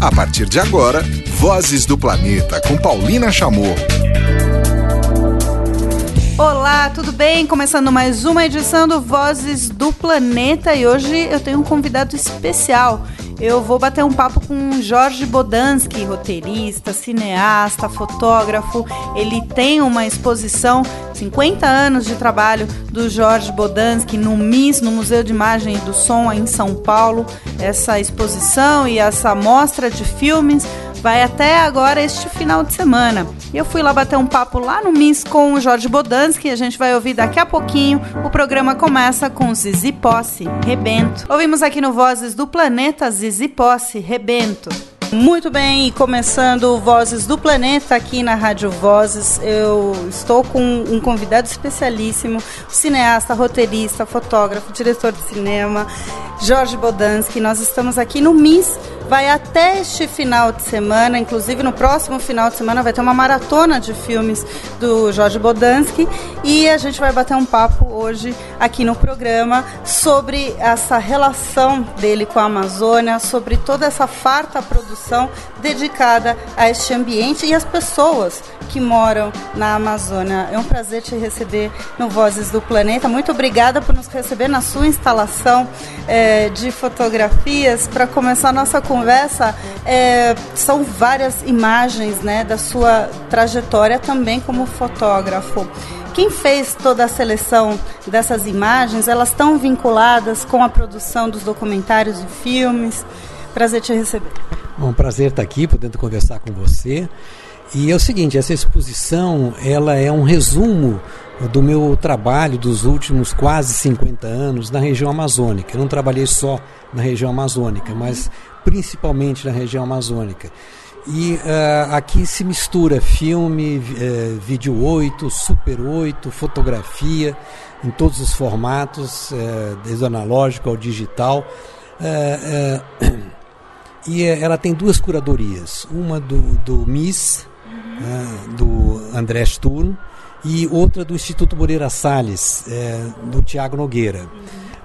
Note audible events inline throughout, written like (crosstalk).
A partir de agora, Vozes do Planeta com Paulina Chamou. Olá, tudo bem? Começando mais uma edição do Vozes do Planeta e hoje eu tenho um convidado especial. Eu vou bater um papo com Jorge Bodansky, roteirista, cineasta, fotógrafo. Ele tem uma exposição, 50 anos de trabalho do Jorge Bodansky no MIS, no Museu de Imagem e do Som em São Paulo. Essa exposição e essa mostra de filmes vai até agora este final de semana. Eu fui lá bater um papo lá no MIS com o Jorge Bodansky, a gente vai ouvir daqui a pouquinho. O programa começa com Zizi Posse, Rebento. Ouvimos aqui no Vozes do Planeta Zizi Posse, Rebento. Muito bem, começando Vozes do Planeta aqui na Rádio Vozes, eu estou com um convidado especialíssimo, cineasta, roteirista, fotógrafo, diretor de cinema, Jorge Bodansky. Nós estamos aqui no MIS vai até este final de semana, inclusive no próximo final de semana vai ter uma maratona de filmes do Jorge Bodansky e a gente vai bater um papo hoje aqui no programa sobre essa relação dele com a Amazônia, sobre toda essa farta produção dedicada a este ambiente e as pessoas que moram na Amazônia. É um prazer te receber no Vozes do Planeta. Muito obrigada por nos receber na sua instalação é, de fotografias. Para começar a nossa conversa, é, são várias imagens né, da sua trajetória também como fotógrafo. Quem fez toda a seleção dessas imagens, elas estão vinculadas com a produção dos documentários e filmes. Prazer te receber. Um prazer estar aqui, podendo conversar com você. E é o seguinte, essa exposição ela é um resumo do meu trabalho dos últimos quase 50 anos na região amazônica. Eu não trabalhei só na região amazônica, mas principalmente na região amazônica. E uh, aqui se mistura filme, uh, vídeo 8, super 8, fotografia, em todos os formatos, uh, desde o analógico ao digital. (clears throat) e ela tem duas curadorias, uma do, do MIS, né, do André Sturm, e outra do Instituto Moreira Salles, é, do Tiago Nogueira.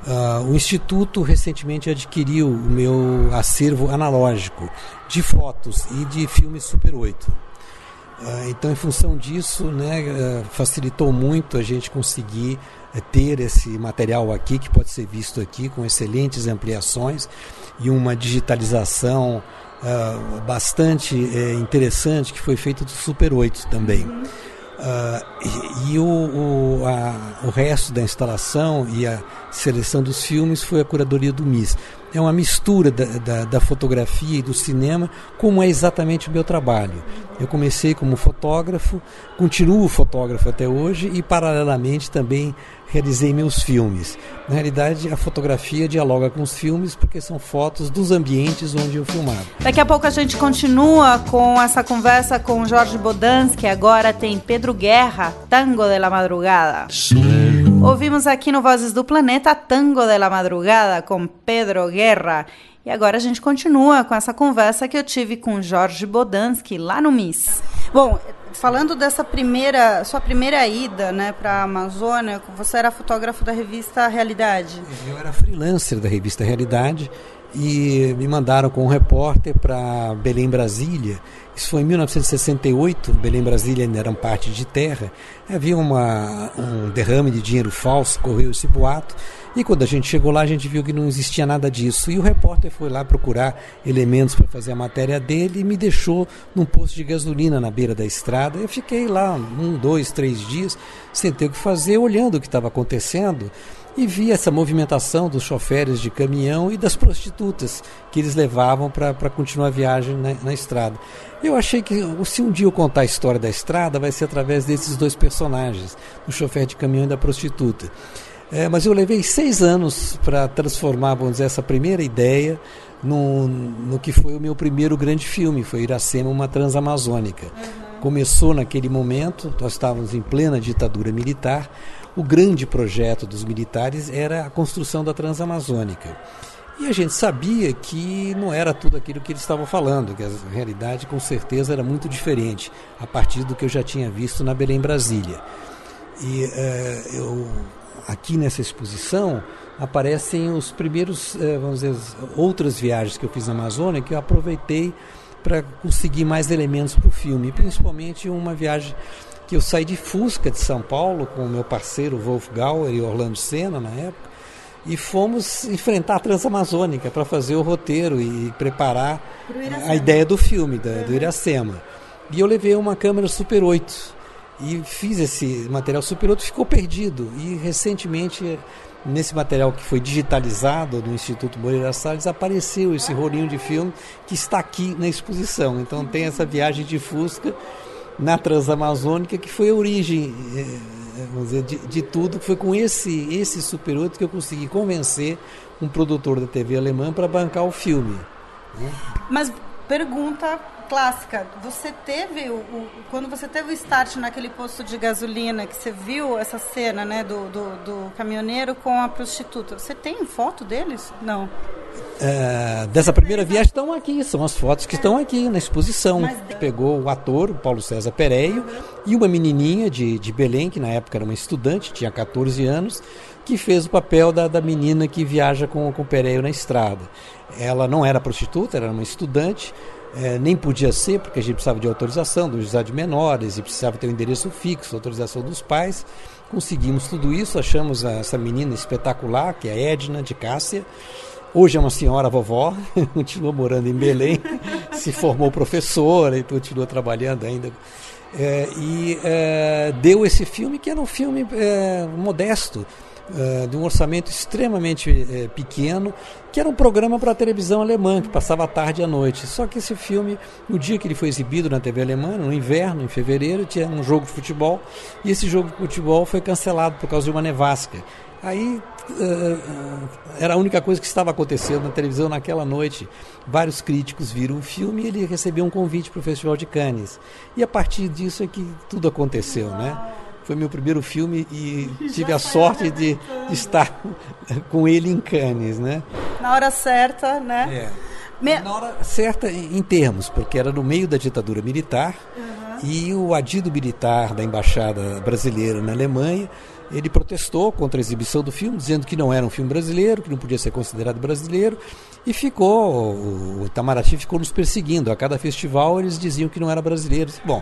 Uh, o Instituto recentemente adquiriu o meu acervo analógico de fotos e de filmes Super 8. Uh, ah, então, em função disso, né, uh, facilitou muito a gente conseguir eh, ter esse material aqui, que pode ser visto aqui, com excelentes ampliações e uma digitalização uh, bastante uh, interessante que foi feito do Super 8 também. Uh, e, e o, o, a, o resto da instalação e a seleção dos filmes foi a curadoria do MIS. É uma mistura da, da, da, fotografia e do cinema, como é exatamente o meu trabalho. Eu comecei como fotógrafo, continuo fotógrafo até hoje e, paralelamente, também realizei meus filmes. Na realidade, a fotografia dialoga com os filmes porque são fotos dos ambientes onde eu filmava. Daqui a pouco a gente continua com essa conversa com Jorge Bodans, que agora tem Pedro Guerra, Tango de la Madrugada. Ouvimos aqui no Vozes do Planeta Tango de la Madrugada com Pedro Guerra. E agora a gente continua com essa conversa que eu tive com Jorge Bodansky lá no MIS. Bom, falando dessa primeira, sua primeira ida, né, para a Amazônia, você era fotógrafo da revista Realidade? Eu era freelancer da revista Realidade e me mandaram com um repórter para Belém, Brasília. Isso foi em 1968, Belém Brasília ainda era parte de terra. Havia uma, um derrame de dinheiro falso, correu esse boato. E quando a gente chegou lá, a gente viu que não existia nada disso. E o repórter foi lá procurar elementos para fazer a matéria dele e me deixou num posto de gasolina na beira da estrada. Eu fiquei lá um, dois, três dias, sem ter o que fazer, olhando o que estava acontecendo e vi essa movimentação dos choferes de caminhão e das prostitutas que eles levavam para continuar a viagem na, na, estrada. Eu achei que se um dia eu contar a história da estrada, vai ser através desses dois personagens, do chofer de caminhão e da prostituta. É, mas eu levei seis anos para transformar, vamos dizer, essa primeira ideia no, no que foi o meu primeiro grande filme, foi Iracema, uma transamazônica. Uhum. Começou naquele momento, nós estávamos em plena ditadura militar, o grande projeto dos militares era a construção da Transamazônica. E a gente sabia que não era tudo aquilo que eles estavam falando, que a realidade com certeza era muito diferente a partir do que eu já tinha visto na Belém Brasília. E uh, eu aqui nessa exposição aparecem os primeiros, eh, vamos dizer, outras viagens que eu fiz na Amazônia que eu aproveitei para conseguir mais elementos para o filme, principalmente uma viagem que eu saí de Fusca de São Paulo com o meu parceiro Wolf Gauer e Orlando Senna na época e fomos enfrentar a Transamazônica para fazer o roteiro e preparar a ideia do filme, da, do Iracema. E eu levei uma câmera Super 8 e fiz esse material Super 8, ficou perdido. E recentemente, nesse material que foi digitalizado no Instituto Moreira Salles, apareceu esse rolinho de filme que está aqui na exposição. Então tem essa viagem de Fusca na Transamazônica que foi a origem eh, vamos dizer, de, de tudo. Foi com esse, esse Super 8 que eu consegui convencer um produtor da TV alemã para bancar o filme. Né? Mas pergunta clássica. Você teve o, o, quando você teve o start naquele posto de gasolina que você viu essa cena, né, do, do, do caminhoneiro com a prostituta. Você tem foto deles? Não. É, dessa primeira viagem estão aqui, são as fotos que estão aqui na exposição. Mas... Pegou o ator, o Paulo César Pereio, e uma menininha de, de Belém, que na época era uma estudante, tinha 14 anos, que fez o papel da, da menina que viaja com, com o Pereio na estrada. Ela não era prostituta, era uma estudante, é, nem podia ser, porque a gente precisava de autorização do juizado de menores e precisava ter um endereço fixo, autorização dos pais. Conseguimos tudo isso, achamos essa menina espetacular, que é a Edna de Cássia. Hoje é uma senhora vovó, (laughs) continua morando em Belém, (laughs) se formou professora e continua trabalhando ainda. É, e é, deu esse filme, que era um filme é, modesto, uh, de um orçamento extremamente uh, pequeno, que era um programa para a televisão alemã, que passava a tarde e a noite. Só que esse filme, no dia que ele foi exibido na TV alemã, no inverno, em fevereiro, tinha um jogo de futebol, e esse jogo de futebol foi cancelado por causa de uma nevasca. Aí uh, era a única coisa que estava acontecendo na televisão naquela noite. Vários críticos viram o filme e ele recebeu um convite para o Festival de Cannes. E a partir disso é que tudo aconteceu, né? Foi meu primeiro filme e tive a sorte de, de, estar (laughs) com ele em Cannes, né? Na hora certa, né? É. Me... Na hora certa em termos, porque era no meio da ditadura militar uhum. e o adido militar da embaixada brasileira na Alemanha ele protestou contra a exibição do filme, dizendo que não era um filme brasileiro, que não podia ser considerado brasileiro, e ficou, o Itamaraty ficou nos perseguindo. A cada festival eles diziam que não era brasileiro. Bom,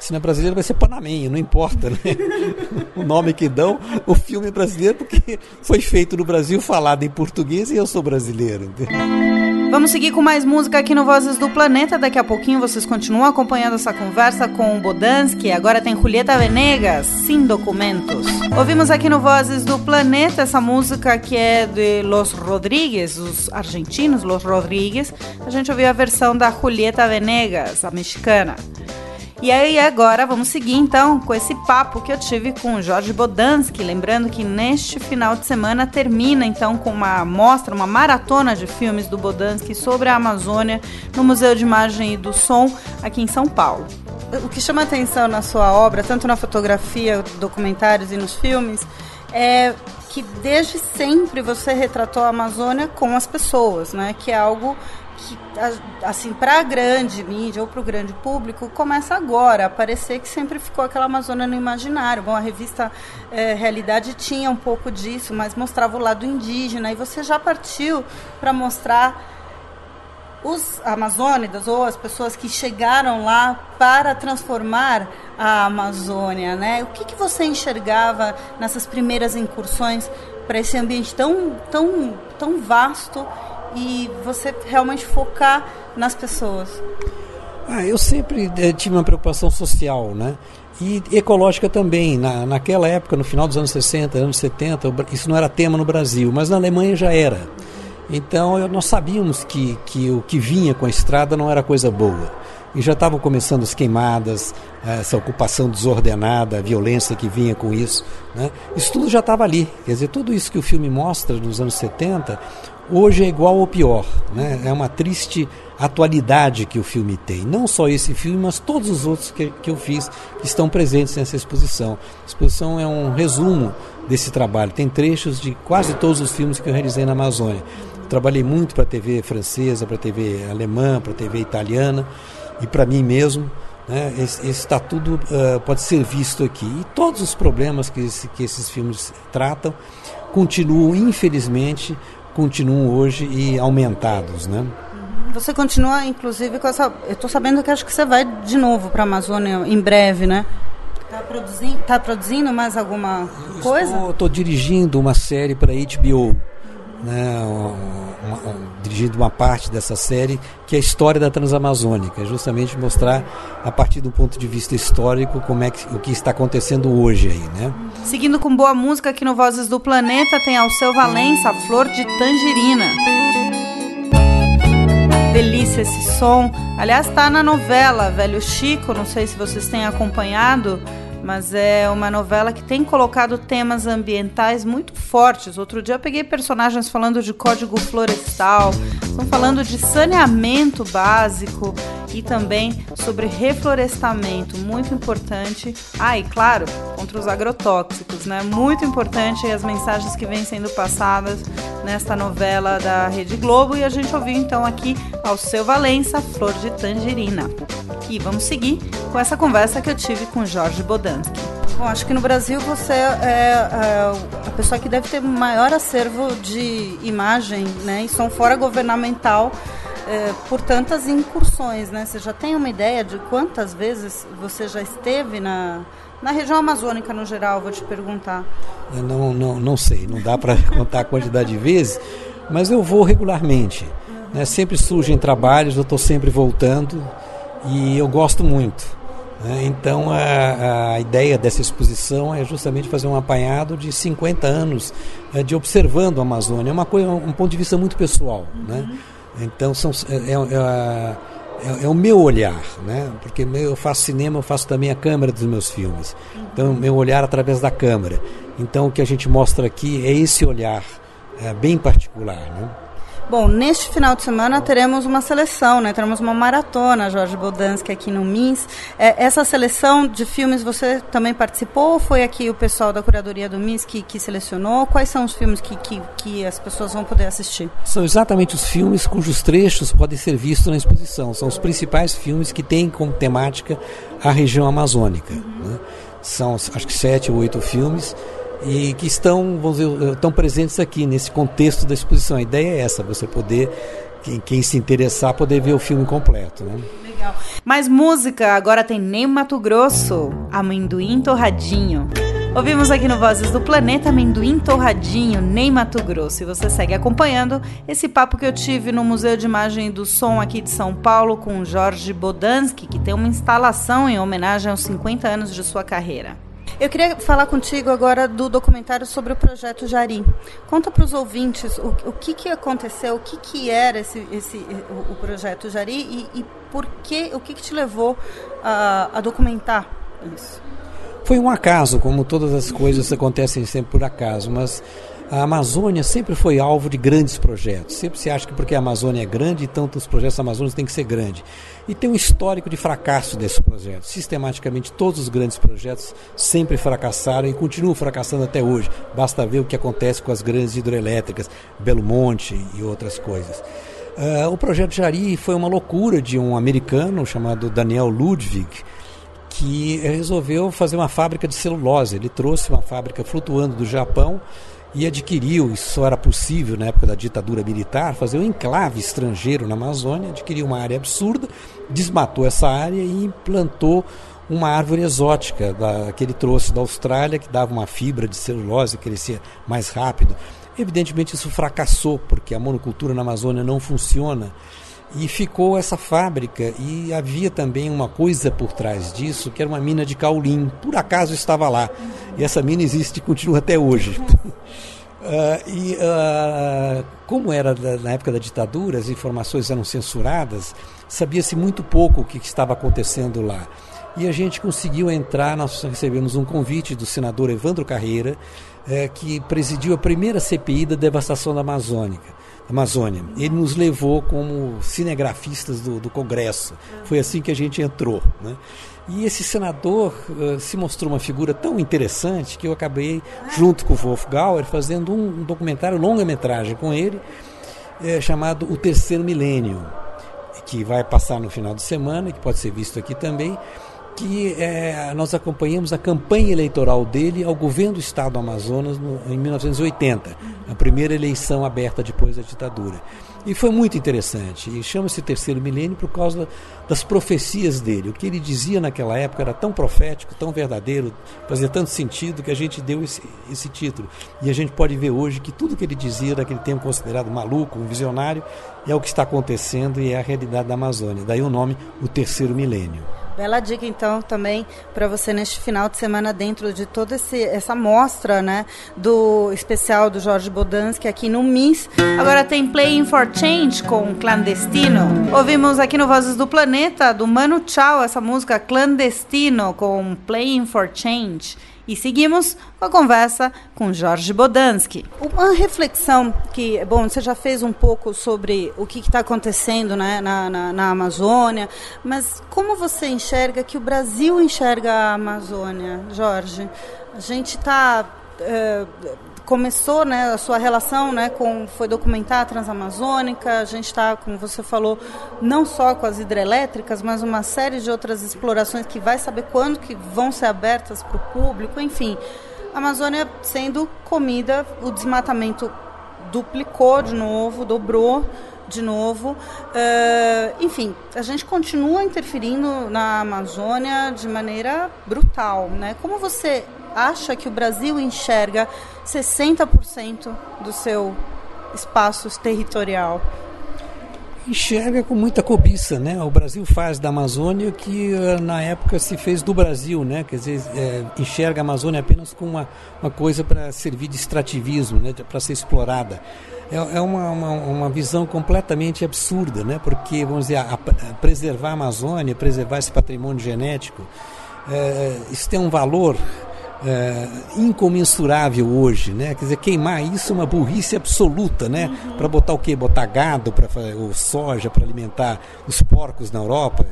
se não é brasileiro vai ser panamenho, não importa né? (laughs) o nome que dão, o filme é brasileiro porque foi feito no Brasil, falado em português e eu sou brasileiro. Entendeu? Vamos seguir com mais música aqui no Vozes do Planeta. Daqui a pouquinho vocês continuam acompanhando essa conversa com o Bodansky. Agora tem Julieta Venegas, Sem Documentos. Ouvimos aqui no Vozes do Planeta essa música que é de Los Rodrigues, os argentinos Los Rodrigues. A gente ouviu a versão da Julieta Venegas, a mexicana. E aí agora vamos seguir então com esse papo que eu tive com o Jorge Bodansky, lembrando que neste final de semana termina então com uma mostra, uma maratona de filmes do Bodansky sobre a Amazônia no Museu de Imagem e do Som aqui em São Paulo. O que chama atenção na sua obra, tanto na fotografia, documentários e nos filmes, é que desde sempre você retratou a Amazônia com as pessoas, né? Que é algo que, assim, para a grande mídia ou para o grande público, começa agora a parecer que sempre ficou aquela Amazônia no imaginário. Bom, a revista é, Realidade tinha um pouco disso, mas mostrava o lado indígena, e você já partiu para mostrar os amazônidas ou as pessoas que chegaram lá para transformar a Amazônia, né? O que, que você enxergava nessas primeiras incursões para esse ambiente tão, tão, tão vasto e você realmente focar nas pessoas? Ah, eu sempre eh, tive uma preocupação social, né? E ecológica também. Na, naquela época, no final dos anos 60, anos 70, isso não era tema no Brasil, mas na Alemanha já era. Então nós sabíamos que, que o que vinha com a estrada não era coisa boa. E já estavam começando as queimadas, essa ocupação desordenada, a violência que vinha com isso. Né? Isso tudo já estava ali. Quer dizer, tudo isso que o filme mostra nos anos 70, hoje é igual ou pior. Né? É uma triste atualidade que o filme tem. Não só esse filme, mas todos os outros que, que eu fiz que estão presentes nessa exposição. A exposição é um resumo desse trabalho. Tem trechos de quase todos os filmes que eu realizei na Amazônia. Trabalhei muito para a TV francesa, para a TV alemã, para a TV italiana e para mim mesmo. Né? Esse, esse tudo uh, pode ser visto aqui. E todos os problemas que, esse, que esses filmes tratam continuam, infelizmente, continuam hoje e aumentados. Né? Você continua, inclusive, com essa. Eu estou sabendo que acho que você vai de novo para a Amazônia em breve, né? Está produzindo, tá produzindo mais alguma coisa? Estou dirigindo uma série para HBO né, uma, dirigindo uma parte dessa série, que é a história da Transamazônica, justamente mostrar a partir do ponto de vista histórico como é que, o que está acontecendo hoje aí, né? Seguindo com boa música aqui no Vozes do Planeta tem Alceu Valença, Flor de Tangerina. Delícia esse som. Aliás, está na novela Velho Chico, não sei se vocês têm acompanhado mas é uma novela que tem colocado temas ambientais muito fortes. Outro dia eu peguei personagens falando de código florestal, estão falando de saneamento básico e também sobre reflorestamento, muito importante. Ah, e claro, contra os agrotóxicos, né? Muito importante as mensagens que vêm sendo passadas nesta novela da Rede Globo e a gente ouviu então aqui ao seu Valença, Flor de Tangerina. E vamos seguir com essa conversa que eu tive com Jorge Bodansky. Bom, acho que no Brasil você é, é a pessoa que deve ter maior acervo de imagem né, e som fora governamental é, por tantas incursões, né? Você já tem uma ideia de quantas vezes você já esteve na, na região amazônica no geral, vou te perguntar. Eu não, não, não sei, não dá para (laughs) contar a quantidade de vezes, mas eu vou regularmente. Né? Sempre surgem trabalhos, eu estou sempre voltando e eu gosto muito. Né? Então a, a, ideia dessa exposição é justamente fazer um apanhado de 50 anos é, de observando a Amazônia. É uma coisa, um ponto de vista muito pessoal. Uhum. Né? Então são, é, é, é, é, o meu olhar, né? porque eu faço cinema, eu faço também a câmera dos meus filmes. Então, meu olhar através da câmera. Então, o que a gente mostra aqui é esse olhar é, bem particular. Né? Bom, neste final de semana teremos uma seleção, né? Teremos uma maratona, Jorge Bodansky, aqui no MINS. É, essa seleção de filmes você também participou ou foi aqui o pessoal da curadoria do MINS que, que selecionou? Quais são os filmes que, que, que as pessoas vão poder assistir? São exatamente os filmes cujos trechos podem ser vistos na exposição. São os principais filmes que têm como temática a região amazônica. Uhum. Né? São, acho que, sete ou oito filmes e que estão, vamos dizer, estão presentes aqui nesse contexto da exposição. A ideia é essa, você poder, quem, quem se interessar, poder ver o filme completo. Né? Legal. Mais música, agora tem Nem Mato Grosso, Amendoim Torradinho. Ouvimos aqui no Vozes do Planeta Amendoim Torradinho, Nem Mato Grosso. E você segue acompanhando esse papo que eu tive no Museu de Imagem do Som aqui de São Paulo com Jorge Bodansky, que tem uma instalação em homenagem aos 50 anos de sua carreira. Eu queria falar contigo agora do documentário sobre o projeto Jari. Conta para os ouvintes o, o, que, que aconteceu, o que, que era esse, esse, o, o projeto Jari e, e, por que, o que, que te levou a, a documentar isso. Foi um acaso, como todas as coisas acontecem sempre por acaso, mas a Amazônia sempre foi alvo de grandes projetos. Sempre se acha que porque a Amazônia é grande, então os projetos amazônicos têm que ser grandes. E tem um histórico de fracasso desses projetos. Sistematicamente, todos os grandes projetos sempre fracassaram e continuam fracassando até hoje. Basta ver o que acontece com as grandes hidrelétricas, Belo Monte e outras coisas. Uh, o projeto Jari foi uma loucura de um americano chamado Daniel Ludwig, que resolveu fazer uma fábrica de celulose. Ele trouxe uma fábrica flutuando do Japão e adquiriu, isso só era possível na época da ditadura militar, fazer um enclave estrangeiro na Amazônia, adquiriu uma área absurda, desmatou essa área e implantou uma árvore exótica da, que ele trouxe da Austrália, que dava uma fibra de celulose, crescia mais rápido. Evidentemente isso fracassou, porque a monocultura na Amazônia não funciona. E ficou essa fábrica, e havia também uma coisa por trás disso, que era uma mina de caulim. Por acaso estava lá. E essa mina existe e continua até hoje. Uh, (laughs) e uh, como era da, na época da ditadura, as informações eram censuradas, sabia-se muito pouco o que, que, estava acontecendo lá. E a gente conseguiu entrar, nós recebemos um convite do senador Evandro Carreira, uh, que presidiu a primeira CPI da devastação da Amazônica. Amazônia. Ele nos levou como cinegrafistas do, do Congresso. Foi assim que a gente entrou. Né? E esse senador uh, se mostrou uma figura tão interessante que eu acabei, junto com o Wolf Gauer, fazendo um, um documentário longa-metragem com ele, é, chamado O Terceiro Milênio, que vai passar no final de semana, que pode ser visto aqui também, que é, nós acompanhamos a campanha eleitoral dele ao governo do estado do Amazonas no, em 1980, a primeira eleição aberta depois da ditadura. E foi muito interessante. E chama-se Terceiro Milênio por causa das profecias dele. O que ele dizia naquela época era tão profético, tão verdadeiro, fazia tanto sentido que a gente deu esse, esse título. E a gente pode ver hoje que tudo que ele dizia naquele tempo considerado maluco, um visionário, é o que está acontecendo e é a realidade da Amazônia. Daí o nome, o Terceiro Milênio. Bela dica, então, também para você neste final de semana, dentro de toda esse, essa mostra né, do especial do Jorge Bodansky aqui no MIS. Agora tem Playing for Change com Clandestino. Ouvimos aqui no Vozes do Planeta, do Mano Chao, essa música Clandestino com Playing for Change. E seguimos com a conversa com Jorge Bodansky. Uma reflexão que, bom, você já fez um pouco sobre o que está acontecendo né, na, na, na, Amazônia, mas como você enxerga que o Brasil enxerga a Amazônia, Jorge? A gente está. Eh, começou né, a sua relação né, com foi documentar a Transamazônica, a gente está, como você falou, não só com as hidrelétricas, mas uma série de outras explorações que vai saber quando que vão ser abertas para o público, enfim. A Amazônia sendo comida, o desmatamento duplicou de novo, dobrou de novo. Uh, enfim, a gente continua interferindo na Amazônia de maneira brutal. Né? Como você acha que o Brasil enxerga 60% do seu espaço territorial? Enxerga com muita cobiça, né? O Brasil faz da Amazônia o que eh, na época se fez do Brasil, né? Quer dizer, é, enxerga a Amazônia apenas como uma, uma coisa para servir de extrativismo, né? Para ser explorada. É, é uma, uma, uma, visão completamente absurda, né? Porque, vamos dizer, a, a preservar a Amazônia, preservar esse patrimônio genético, é, isso tem um valor é, incomensurável hoje, né? Quer dizer, queimar isso é uma burrice absoluta, né? Uhum. Para botar o quê? Botar gado, para ou soja para alimentar os porcos na Europa,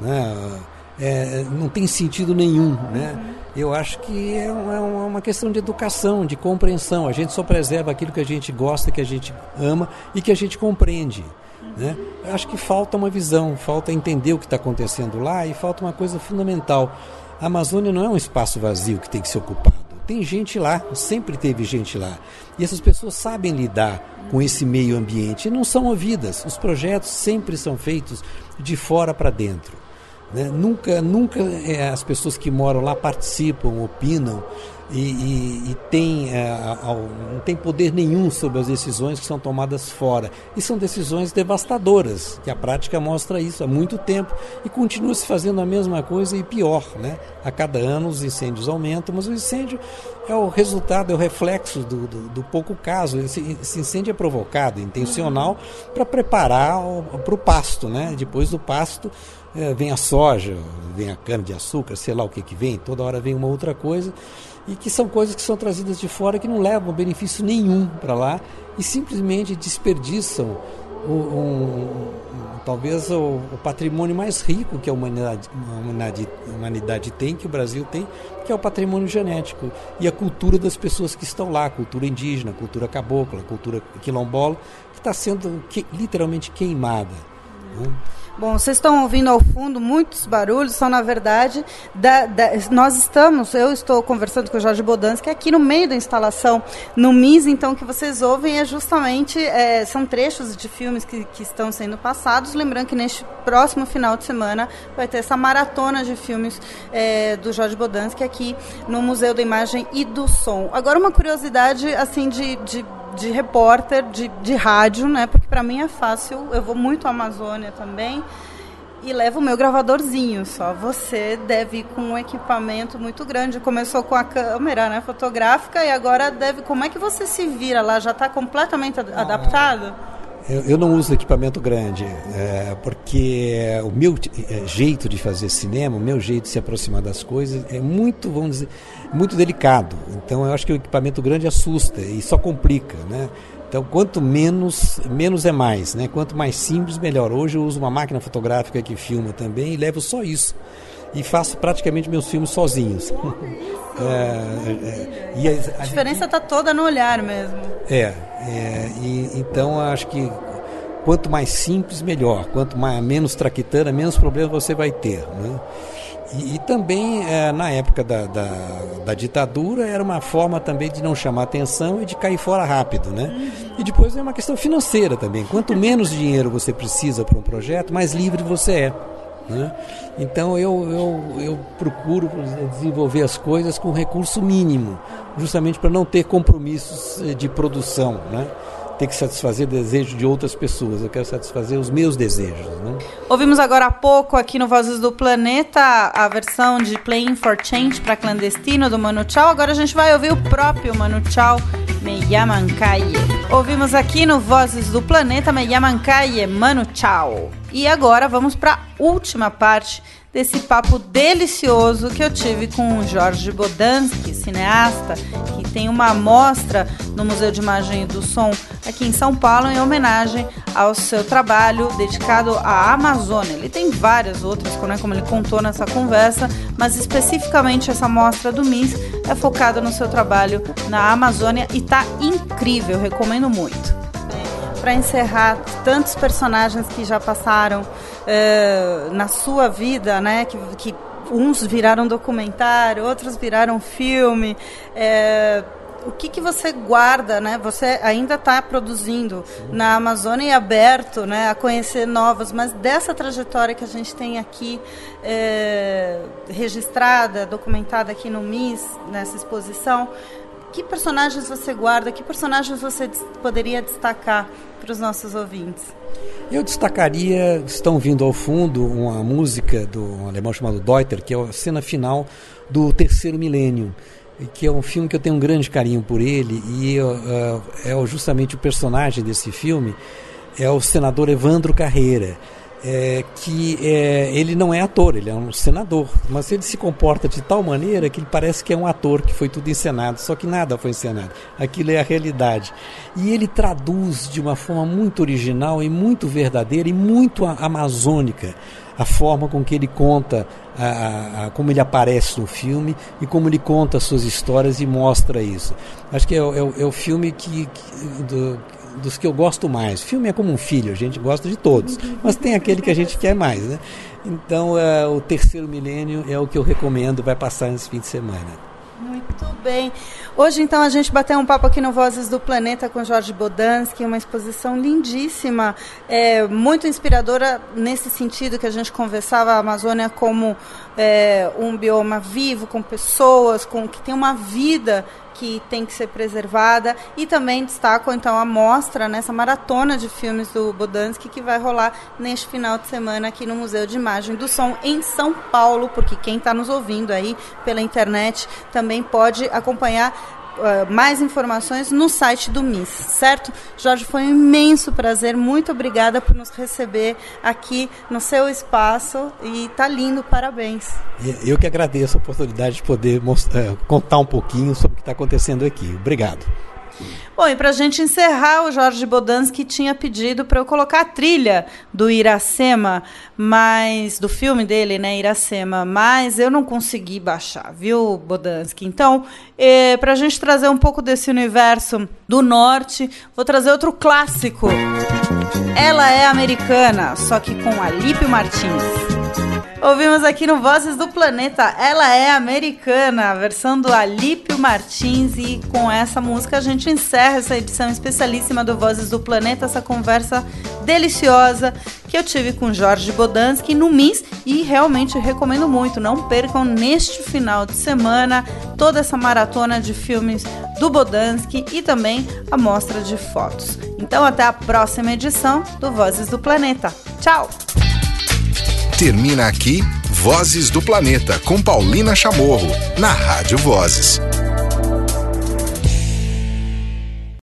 né? É, não tem sentido nenhum, né? Uhum. Eu acho que é uma, questão de educação, de compreensão. A gente só preserva aquilo que a gente gosta, que a gente ama e que a gente compreende. Né? Eu acho que falta uma visão, falta entender o que está acontecendo lá e falta uma coisa fundamental a Amazônia não é um espaço vazio que tem que ser ocupado. Tem gente lá, sempre teve gente lá. E essas pessoas sabem lidar com esse meio ambiente e não são ouvidas. Os projetos sempre são feitos de fora para dentro. Né? Nunca, nunca é, as pessoas que moram lá participam, opinam e, e, e tem, é, não tem poder nenhum sobre as decisões que são tomadas fora. E são decisões devastadoras, que a prática mostra isso há muito tempo e continua se fazendo a mesma coisa e pior. Né? A cada ano os incêndios aumentam, mas o incêndio é o resultado, é o reflexo do, do, do pouco caso. Esse, esse, incêndio é provocado, intencional, para preparar para o pasto. Né? Depois do pasto é, vem a soja, vem a cana-de-açúcar, sei lá o que, que vem, toda hora vem uma outra coisa e que são coisas que são trazidas de fora que não levam benefício nenhum para lá e simplesmente desperdiçam o, um, talvez o, o, patrimônio mais rico que a humanidade, a humanidade, a humanidade tem, que o Brasil tem, que é o patrimônio genético e a cultura das pessoas que estão lá, cultura indígena, cultura cabocla, cultura quilombola, que está sendo que, literalmente queimada. Né? Bom, vocês estão ouvindo ao fundo muitos barulhos, são na verdade, da, da, nós estamos, eu estou conversando com o Jorge Bodansky aqui no meio da instalação no MIS, então o que vocês ouvem é justamente, é, são trechos de filmes que, que estão sendo passados, lembrando que neste próximo final de semana vai ter essa maratona de filmes é, do Jorge Bodansky aqui no Museu da Imagem e do Som. Agora uma curiosidade, assim, de, de de repórter de, de rádio, né? Porque para mim é fácil. Eu vou muito à Amazônia também e levo o meu gravadorzinho só. Você deve ir com um equipamento muito grande. Começou com a câmera, né, fotográfica e agora deve. Como é que você se vira lá? Já está completamente adaptado? Eu, eu, não uso equipamento grande, é, porque o meu é, jeito de fazer cinema, o meu jeito de se aproximar das coisas é muito, vamos dizer, muito delicado. Então eu acho que o equipamento grande assusta e só complica, né? Então, quanto menos, menos é mais, né? Quanto mais simples, melhor. Hoje eu uso uma máquina fotográfica que filma também e levo só isso. E faço praticamente meus filmes sozinhos. (laughs) é, é, e a, a diferença está toda no olhar mesmo. É, é e, então acho que quanto mais simples, melhor. Quanto mais, menos traquitana, menos problemas você vai ter. Né? E, e, também, é, na época da, da, da, ditadura, era uma forma também de não chamar atenção e de cair fora rápido. Né? E depois é uma questão financeira também. Quanto menos (laughs) dinheiro você precisa para um projeto, mais livre você é. Né? Então eu, eu, eu procuro desenvolver as coisas com recurso mínimo, justamente para não ter compromissos eh, de produção. Né? ter que satisfazer desejos de outras pessoas, eu quero satisfazer os meus desejos. Né? Ouvimos agora há pouco aqui no Vozes do Planeta a versão de Playing for Change para clandestino do Manu Chao. Agora a gente vai ouvir o próprio Manu Chao, Me Yaman Calle. Ouvimos aqui no Vozes do Planeta Me Yaman Calle, Manu Chao. E agora vamos para a última parte desse papo delicioso que eu tive com o Jorge Bodansky, cineasta, que tem uma amostra no Museu de Imagem e do Som aqui em São Paulo em homenagem ao seu trabalho dedicado à Amazônia. Ele tem várias outras, né, como ele contou nessa conversa, mas especificamente essa mostra do MIS é focada no seu trabalho na Amazônia e está incrível, recomendo muito. Para encerrar, tantos personagens que já passaram uh, na sua vida, né? Que, que, uns viraram documentário, outros viraram filme. Uh, o que, que você guarda, né? Você ainda está produzindo na Amazônia e aberto, né, a conhecer novos, mas dessa trajetória que a gente tem aqui é, registrada, documentada aqui no MIS, nessa exposição, que personagens você guarda? Que personagens você poderia destacar para os nossos ouvintes? Eu destacaria, estão vindo ao fundo uma música do um alemão chamado Deuter, que é a cena final do Terceiro Milênio, que é um filme que eu tenho um grande carinho por ele e uh, é justamente o personagem desse filme é o senador Evandro Carreira é, que é, ele não é ator, ele é um senador, mas ele se comporta de tal maneira que ele parece que é um ator, que foi tudo encenado, só que nada foi encenado, aquilo é a realidade. E ele traduz de uma forma muito original e muito verdadeira e muito amazônica a forma com que ele conta, a, a, a, como ele aparece no filme e como ele conta as suas histórias e mostra isso. Acho que é, é, é o filme que, que do, dos que eu gosto mais. Filme é como um filho, a gente gosta de todos, mas tem aquele que a gente quer mais, né? Então, uh, o terceiro milênio é o que eu recomendo, vai passar nesse fim de semana. Muito bem. Hoje, então, a gente bateu um papo aqui no Vozes do Planeta com Jorge Bodansky, uma exposição lindíssima, é, muito inspiradora nesse sentido que a gente conversava a Amazônia como é, um bioma vivo, com pessoas, com que tem uma vida que tem que ser preservada. E também destaco então a mostra nessa maratona de filmes do Bodansky que vai rolar neste final de semana aqui no Museu de Imagem do Som em São Paulo, porque quem está nos ouvindo aí pela internet também pode acompanhar Uh, mais informações no site do MIS, certo? Jorge, foi um imenso prazer. Muito obrigada por nos receber aqui no seu espaço e tá lindo, parabéns. Eu que agradeço a oportunidade de poder mostrar, contar um pouquinho sobre o que está acontecendo aqui. Obrigado. Bom, e para a gente encerrar, o Jorge Bodansky tinha pedido para eu colocar a trilha do Iracema, mas do filme dele, né, Iracema, mas eu não consegui baixar, viu, Bodansky? Então, é, para a gente trazer um pouco desse universo do norte, vou trazer outro clássico. Ela é americana, só que com Alípio Martins. Ouvimos aqui no Vozes do Planeta, ela é americana, a versão do Alípio Martins. E com essa música a gente encerra essa edição especialíssima do Vozes do Planeta, essa conversa deliciosa que eu tive com Jorge Bodansky no MIS. E realmente recomendo muito, não percam neste final de semana toda essa maratona de filmes do Bodansky e também a mostra de fotos. Então, até a próxima edição do Vozes do Planeta. Tchau! Termina aqui Vozes do Planeta com Paulina Chamorro, na Rádio Vozes.